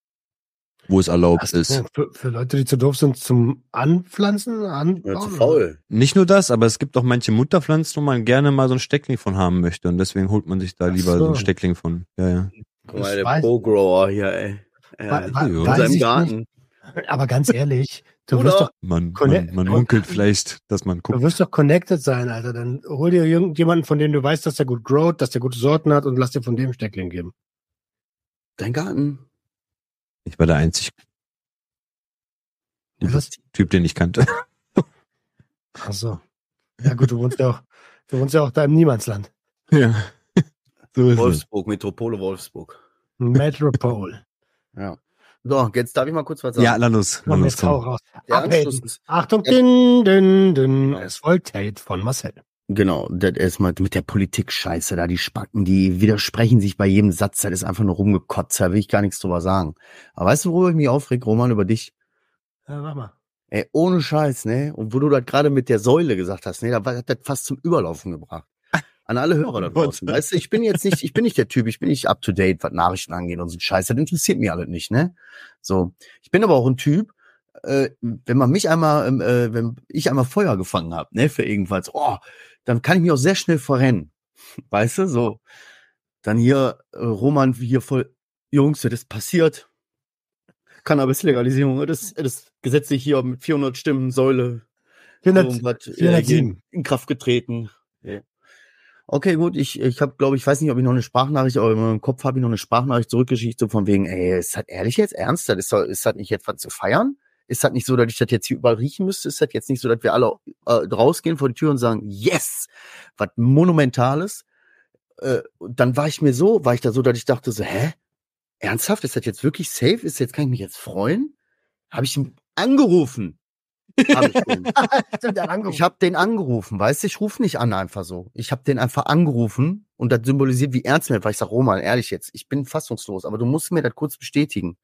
wo es erlaubt ist. Für, für Leute, die zu doof sind zum Anpflanzen, anbauen. Ja, zu faul. Nicht nur das, aber es gibt auch manche Mutterpflanzen, wo man gerne mal so ein Steckling von haben möchte und deswegen holt man sich da Ach lieber so. ein so. Steckling von. Ja, ja. Guck mal, der Pro-Grower hier, ey. Ja, in seinem Garten. Aber ganz ehrlich, du Oder? wirst doch, Man, man, man munkelt vielleicht, dass man du guckt. wirst doch connected sein, Alter. Dann hol dir irgendjemanden, von dem du weißt, dass der gut growt, dass der gute Sorten hat und lass dir von dem Steckling geben. Dein Garten. Ich war der einzige Was? [laughs] Typ, den ich kannte. Ach so. Ja gut, du wohnst ja auch, du wohnst ja auch da im Niemandsland. Ja. [laughs] So ist es. Wolfsburg, Metropole Wolfsburg. Metropole. Ja. So, jetzt darf ich mal kurz was sagen. Ja, na los. Na Komm, raus. Der Abhaten. Anschluss ist, Achtung, din, din, din. Es folgt Hate von Marcel. Genau, das erstmal mit der Politik-Scheiße da, die Spacken, die widersprechen sich bei jedem Satz, das ist einfach nur rumgekotzt, da will ich gar nichts drüber sagen. Aber weißt du, worüber ich mich aufreg, Roman, über dich? Ja, mach mal. Ey, ohne Scheiß, ne? Und wo du das gerade mit der Säule gesagt hast, ne, da hat das fast zum Überlaufen gebracht. An alle Hörer da [laughs] draußen. Weißt du, ich bin jetzt nicht, ich bin nicht der Typ, ich bin nicht up to date, was Nachrichten angeht und so ein Scheiß. Das interessiert mich alles nicht, ne? So. Ich bin aber auch ein Typ, äh, wenn man mich einmal, ähm, äh, wenn ich einmal Feuer gefangen habe, ne, für irgendwas, oh, dann kann ich mich auch sehr schnell verrennen. Weißt du, so. Dann hier, äh, Roman, hier voll, Jungs, das ist passiert. Cannabis-Legalisierung, das, das gesetzlich hier mit 400 Stimmen, Säule, 400, irgendwas, äh, 407. hier in Kraft getreten. Ja. Okay, gut, ich, ich habe, glaube ich, weiß nicht, ob ich noch eine Sprachnachricht, aber in meinem Kopf habe ich noch eine Sprachnachricht zurückgeschickt, so von wegen, ey, ist das ehrlich jetzt ernst? Das ist, doch- ist das nicht jetzt was zu feiern? Ist das nicht so, dass ich das jetzt hier überall riechen müsste? Ist das jetzt nicht so, dass wir alle äh, rausgehen vor die Tür und sagen, yes, was Monumentales? Äh, dann war ich mir so, war ich da so, dass ich dachte so, hä? Ernsthaft? Ist das jetzt wirklich safe? Ist jetzt, kann ich mich jetzt freuen? Habe ich ihn angerufen? Hab ich [laughs] angerufen. Ich habe den angerufen, weißt du, ich rufe nicht an einfach so. Ich habe den einfach angerufen und das symbolisiert, wie ernst mir, weil ich sag, Roman, ehrlich jetzt, ich bin fassungslos, aber du musst mir das kurz bestätigen.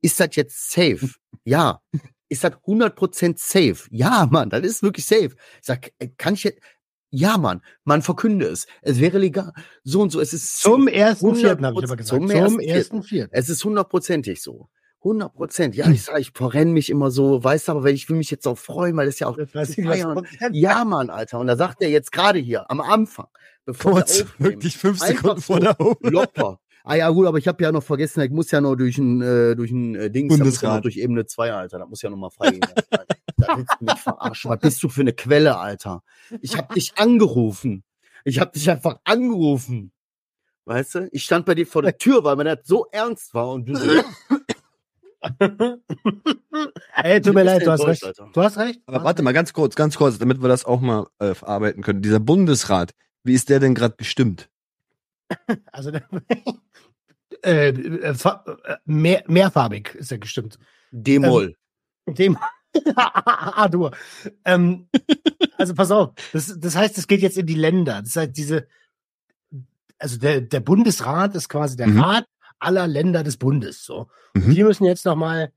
Ist das jetzt safe? Ja. Ist das 100% safe? Ja, Mann, das ist wirklich safe. Ich sag, äh, kann ich jetzt, ja, Mann, man verkünde es. Es wäre legal. So und so, es ist Zum ersten Vierten, 100% habe ich aber gesagt. zum Zum, ersten Vierten. es ist hundertprozentig so. 100 Prozent. Ja, ich sag, ich verrenne mich immer so, weißt du, aber wenn ich will mich jetzt auch freuen, weil das ja auch. Ja, Mann, Alter. Und da sagt er jetzt gerade hier am Anfang, bevor aufnehmen, wirklich fünf Sekunden vor der Aufnahme. locker. Ah ja, gut, aber ich habe ja noch vergessen, ich muss ja noch durch ein, äh, durch ein äh, noch Bundesrat. durch Ebene 2, Alter. Da muss ja noch mal freigehen. da willst du mich verarschen. Was bist du für eine Quelle, Alter? Ich habe dich angerufen. Ich habe dich einfach angerufen. Weißt du? Ich stand bei dir vor der Tür, weil mir das so ernst war und du so, [laughs] Ey, tut mir leid, du hast recht. Alter. Du hast recht. Aber warte mal, ganz kurz, ganz kurz, damit wir das auch mal äh, verarbeiten können. Dieser Bundesrat, wie ist der denn gerade bestimmt? [laughs] Also, [laughs] äh, äh, äh, mehr, mehrfarbig ist er gestimmt. D-Moll. Dem A-Dur. Ähm, also pass auf, das, das heißt, es geht jetzt in die Länder. Das heißt, diese, also der, der Bundesrat ist quasi der Mhm. Rat aller Länder des Bundes. So. Mhm. die müssen jetzt nochmal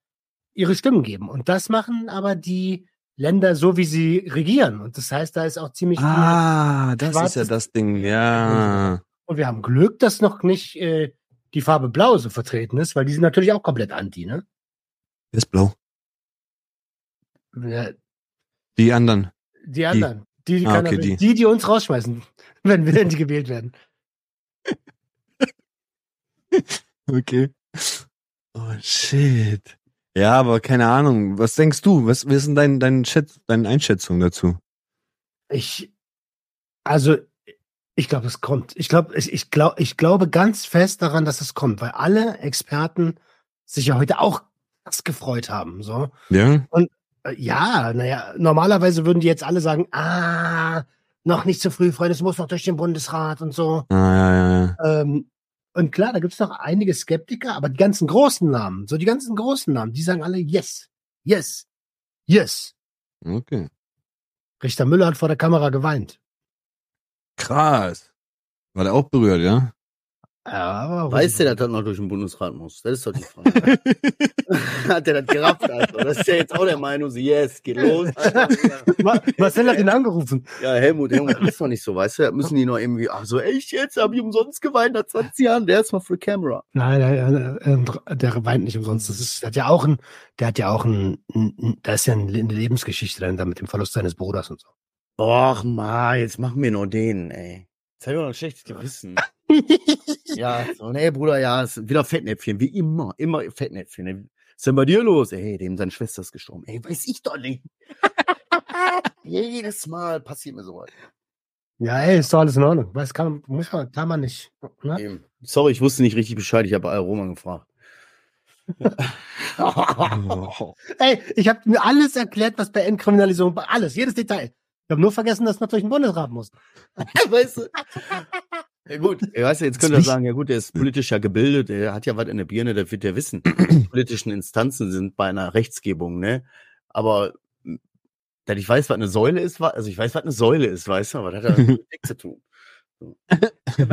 ihre Stimmen geben. Und das machen aber die Länder so, wie sie regieren. Und das heißt, da ist auch ziemlich. Ah, das ist ja das Ding, ja. Und wir haben Glück, dass noch nicht äh, die Farbe Blau so vertreten ist, weil die sind natürlich auch komplett anti, ne? Der ist blau. Ja, Die anderen. Die anderen. Die, die, Ah, okay, die. die, die uns rausschmeißen, [laughs] wenn wir die gewählt werden. [laughs] Okay. Oh, shit. Ja, aber keine Ahnung. Was denkst du? Was, was ist denn dein, dein Schätz, deine Einschätzung dazu? Ich, also, ich glaube, es kommt. Ich glaube, ich, ich glaube, ich glaube ganz fest daran, dass es kommt, weil alle Experten sich ja heute auch das gefreut haben. So, Ja? Äh, ja, naja, normalerweise würden die jetzt alle sagen, ah, noch nicht zu früh, Freunde, es muss noch durch den Bundesrat und so. Ah, ja, ja, ja. Ähm, und klar, da gibt's noch einige Skeptiker, aber die ganzen großen Namen, so die ganzen großen Namen, die sagen alle yes, yes, yes. Okay. Richter Müller hat vor der Kamera geweint. Krass. War der auch berührt, ja? Ja, aber Weißt du, dass das noch durch den Bundesrat muss? Das ist doch die Frage. [laughs] Hat der das gerafft, Alter? Das ist ja jetzt auch der Meinung, so, yes, geht los. Alter. [laughs] Ma- Marcel hat ihn angerufen. Ja, Helmut, Helmut, das ist doch nicht so, weißt du? Müssen die noch irgendwie, ach so, echt jetzt? Hab ich umsonst geweint nach 20 Jahren? Der ist mal für Camera. Nein, nein, äh, äh, der weint nicht umsonst. Das ist, der hat ja auch ein, der hat ja auch ein, ein, da ist ja eine Lebensgeschichte dahinter mit dem Verlust seines Bruders und so. Och, ma, jetzt machen wir nur den, ey. Jetzt hab ich doch ein schlechtes Gewissen. [laughs] ja, so, nee, Bruder, ja, ist wieder Fettnäpfchen, wie immer, immer Fettnäpfchen. ey. Was ist denn bei dir los? Ey, dem seine Schwester ist gestorben. Ey, weiß ich doch nicht. [laughs] Jedes Mal passiert mir sowas. Ja, ey, ist doch alles in Ordnung. Weiß, kann, muss man, kann man nicht. Ne? Sorry, ich wusste nicht richtig Bescheid. Ich habe Roman gefragt. [laughs] Ey, ich habe mir alles erklärt, was bei Entkriminalisierung, alles, jedes Detail. Ich habe nur vergessen, dass man durch den Bundesrat muss. [laughs] weißt du? Ja gut, [laughs] weißt du, jetzt könnt ihr sagen, ja gut, der ist politisch ja gebildet, der hat ja was in der Birne, der wird ja wissen. [clears throat] Die politischen Instanzen sind bei einer Rechtsgebung, ne? Aber dass ich weiß, was eine Säule ist, also ich weiß, was eine Säule ist, weißt du, aber das hat ja mit nichts zu tun.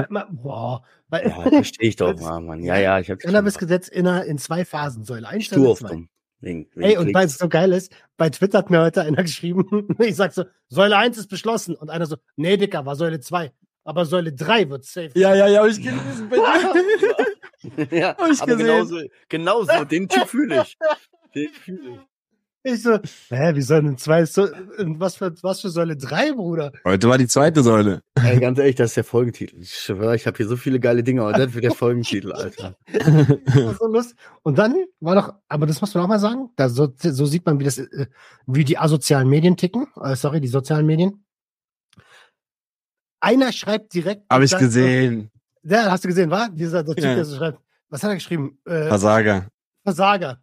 Ma- Boah. Weil, Ja, [laughs] verstehe ich doch Das- mal, Mann. Ja, ja, ich habe Cannabisgesetz in, einer, in zwei Phasen, Säule 1, Stur Säule auf 2. dumm. Wegen, wegen Ey, und weil es so geil ist, bei Twitter hat mir heute einer [laughs] geschrieben, ich sag so, Säule 1 ist beschlossen. Und einer so, nee, Dicker, war Säule 2. Aber Säule 3 wird safe. Ja, ja, ja, hab ich gelesen. [laughs] ja, Hab ich aber gesehen. genauso, genauso, den Typ fühle ich. Den [laughs] fühle ich. Ich so, hä, wie soll denn 2, so, was für, was für Säule 3, Bruder? Heute war die zweite Säule. Ey, ganz ehrlich, das ist der Folgentitel. Ich schwöre, ich habe hier so viele geile Dinge, aber das wird der Folgentitel, Alter. [laughs] So lustig. Und dann war noch, aber das muss man auch mal sagen, da so, so sieht man, wie das, äh, wie die asozialen Medien ticken. Äh, sorry, die sozialen Medien. Einer schreibt direkt. Hab ich sagt- gesehen. Ja, hast du gesehen, war? Dieser der Typ, Ja. der so schreibt. Was hat er geschrieben? Äh, Versager. Versager.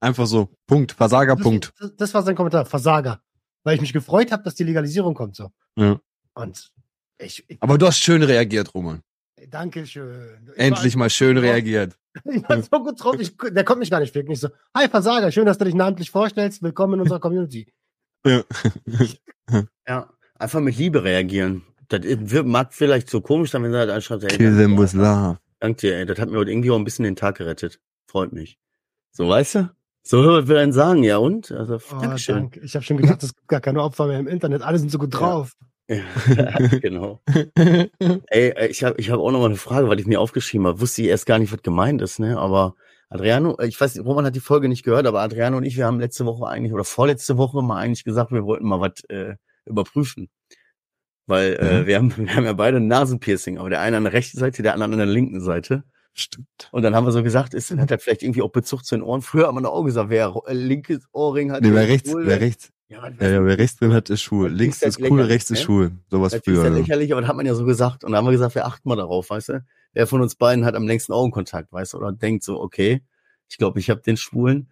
Einfach so. Punkt. Versager, Punkt. Das, das war sein Kommentar. Versager. Weil ich mich gefreut habe, dass die Legalisierung kommt so. Ja. Und ich, ich Aber du hast schön reagiert, Roman. danke schön. Ich Endlich war, mal schön reagiert. [laughs] Ich war so gut drauf. Ich, der kommt mich gar nicht ficken. Ich so, hi Versager, schön, dass du dich namentlich vorstellst. Willkommen in unserer Community. Ja, [laughs] einfach mit Liebe reagieren. Das wird, mag vielleicht so komisch sein, wenn er halt anschreibt, ey, Kill danke, them with love. danke dir, ey, das hat mir heute irgendwie auch ein bisschen den Tag gerettet. Freut mich. So, weißt du? So was will einen sagen, ja und? Also, Oh, Dankeschön. danke. Ich habe schon gedacht, es gibt gar keine Opfer mehr im Internet. Alle sind so gut drauf. Ja, [laughs] genau. Ey, äh, ich habe ich hab auch noch mal eine Frage, weil ich mir aufgeschrieben habe. Wusste ich erst gar nicht, was gemeint ist, ne? Aber Adriano, äh, ich weiß, Roman hat die Folge nicht gehört, aber Adriano und ich, wir haben letzte Woche eigentlich oder vorletzte Woche mal eigentlich gesagt, wir wollten mal was äh, überprüfen. Weil äh, wir, haben, [laughs] wir haben ja beide ein Nasenpiercing, aber der eine an der rechten Seite, der andere an der linken Seite. Stimmt. Und dann haben wir so gesagt, ist, hat das vielleicht irgendwie auch Bezug zu den Ohren. Früher haben wir auch gesagt, wer äh, linkes Ohrring hat. Nee, wer rechts, wer rechts, Ja, ja, ja, wer rechts drin hat, ist schwul. Links ist cool, rechts ist ne? schwul. Sowas Das ist früher. ja. lächerlich, aber das hat man ja so gesagt. Und dann haben wir gesagt, wir achten mal darauf, weißt du? Wer von uns beiden hat am längsten Augenkontakt, weißt du? Oder denkt so, okay, ich glaube, ich habe den Schwulen.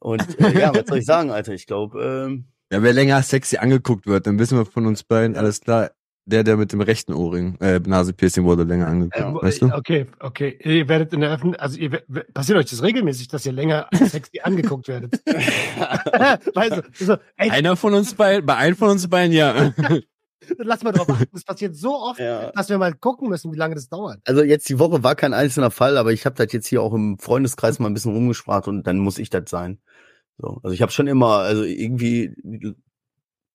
Und äh, ja, was soll ich sagen, Alter? Ich glaube, ähm, Ja, wer länger sexy angeguckt wird, dann wissen wir von uns beiden, alles klar, der, der mit dem rechten Ohrring, äh, Nasepiercing wurde länger angeguckt, Ja. weißt du? Okay, okay. Ihr werdet in der Öffentlichkeit, also ihr, passiert euch das regelmäßig, dass ihr länger [laughs] sexy angeguckt werdet. [laughs] weißt du, so, ey, Einer von uns beiden, bei einem von uns beiden, ja. [laughs] lass mal drauf achten. Das passiert so oft, ja. dass wir mal gucken müssen, wie lange das dauert. Also jetzt die Woche war kein einzelner Fall, aber ich habe das jetzt hier auch im Freundeskreis mal ein bisschen rumgesprach und dann muss ich das sein. So, also ich habe schon immer, also irgendwie,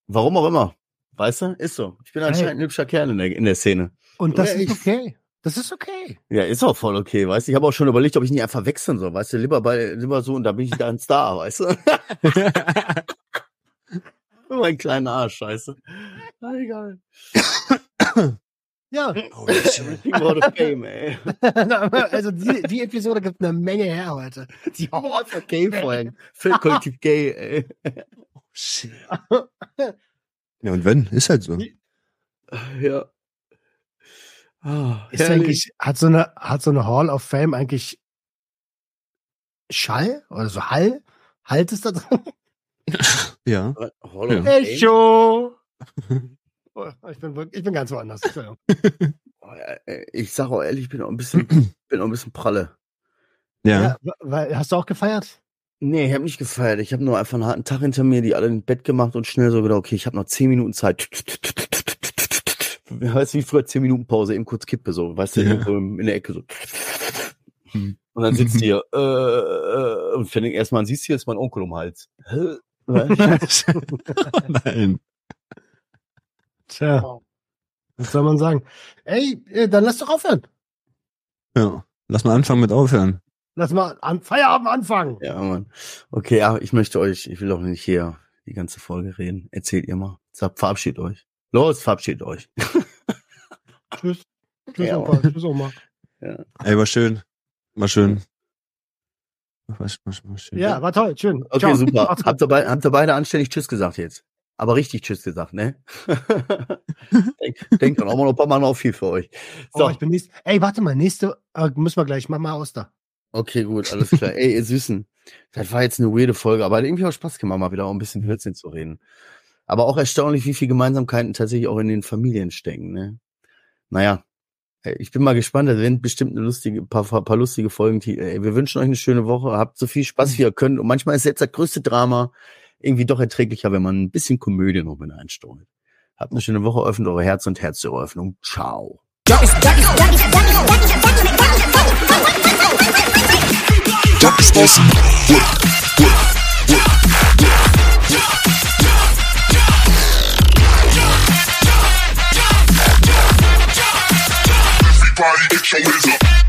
warum auch immer, weißt du, ist so. Ich bin anscheinend ein hübscher Kerl in der, in der Szene. Und das Ja, ist ich- okay. Das ist okay. Ja, ist auch voll okay, weißt du. Ich habe auch schon überlegt, ob ich nicht einfach wechseln soll, weißt du, lieber bei, lieber so und da bin ich da ein Star, weißt du. [laughs] [laughs] mein kleiner Arsch, scheiße. Na, egal. [coughs] Ja. Everything about the fame, ey. [laughs] also die, die Episode gibt eine Menge her heute. Die Horror Gay folgen. Filmkollektiv gay, ey. Shit. [laughs] Ja, und wenn? Ist halt so. Ja. Ah, Ist eigentlich, hat so eine, hat so eine Hall of Fame eigentlich Schall oder so Hall? Halt es da drin? Ja. Hall of. Fame? Echo! [laughs] Oh, Ich bin, ich bin ganz woanders. [laughs] Oh, Ich sag auch ehrlich, ich bin auch ein bisschen, [clears throat] bin auch ein bisschen pralle. Ja. Ja, weil, hast du auch gefeiert? Nee, ich habe nicht gefeiert. Ich habe nur einfach einen harten Tag hinter mir, die alle ins Bett gemacht und schnell so gedacht, okay, ich habe noch zehn Minuten Zeit. [laughs] Weißt du, wie früher zehn Minuten Pause, eben kurz Kippe so, weißt du, Ja. im- in der Ecke so. Hm. Und dann sitzt [laughs] hier, äh, äh, und fängt erstmal siehst du, hier ist mein Onkel um den Hals. Nein. Tja, was soll man sagen? Ey, äh, dann lass doch aufhören. Ja. Lass mal anfangen mit aufhören. Lass mal an Feierabend anfangen. ja, Mann. Okay, ja, ich möchte euch, ich will auch nicht hier die ganze Folge reden. Erzählt ihr mal. Sagt, verabschiedet euch. Los, verabschiedet euch. [laughs] Tschüss. Tschüss, Ja, Opa. Tschüss, Oma. Ey, war schön. War schön. War, war, war schön. Ja, war toll. Schön. Okay, Ciao. super. [laughs] Habt ihr, habt ihr beide anständig Tschüss gesagt jetzt? Aber richtig Tschüss gesagt, ne? [laughs] Denkt dran, mal noch ein paar Mal auf viel für euch. So, Oh, ich bin nächst, ey, warte mal, nächste äh, müssen wir gleich. Mach mal aus da. okay, gut, alles klar. Ey, ihr Süßen, das war jetzt eine weirde Folge, aber hat irgendwie auch Spaß gemacht, mal wieder auch ein bisschen Blödsinn zu reden. Aber auch erstaunlich, wie viel Gemeinsamkeiten tatsächlich auch in den Familien stecken, ne? Naja, ich bin mal gespannt, da werden bestimmt eine lustige, paar, paar, lustige Folgen. Ey, wir wünschen euch eine schöne Woche, habt so viel Spaß, wie ihr könnt. Und manchmal ist jetzt das größte Drama, irgendwie doch erträglicher, wenn man ein bisschen Komödie noch mit einstreut. Habt eine schöne Woche, öffnet eure Herz- und. Ciao. Work, work, work, work. Everybody get your hands up.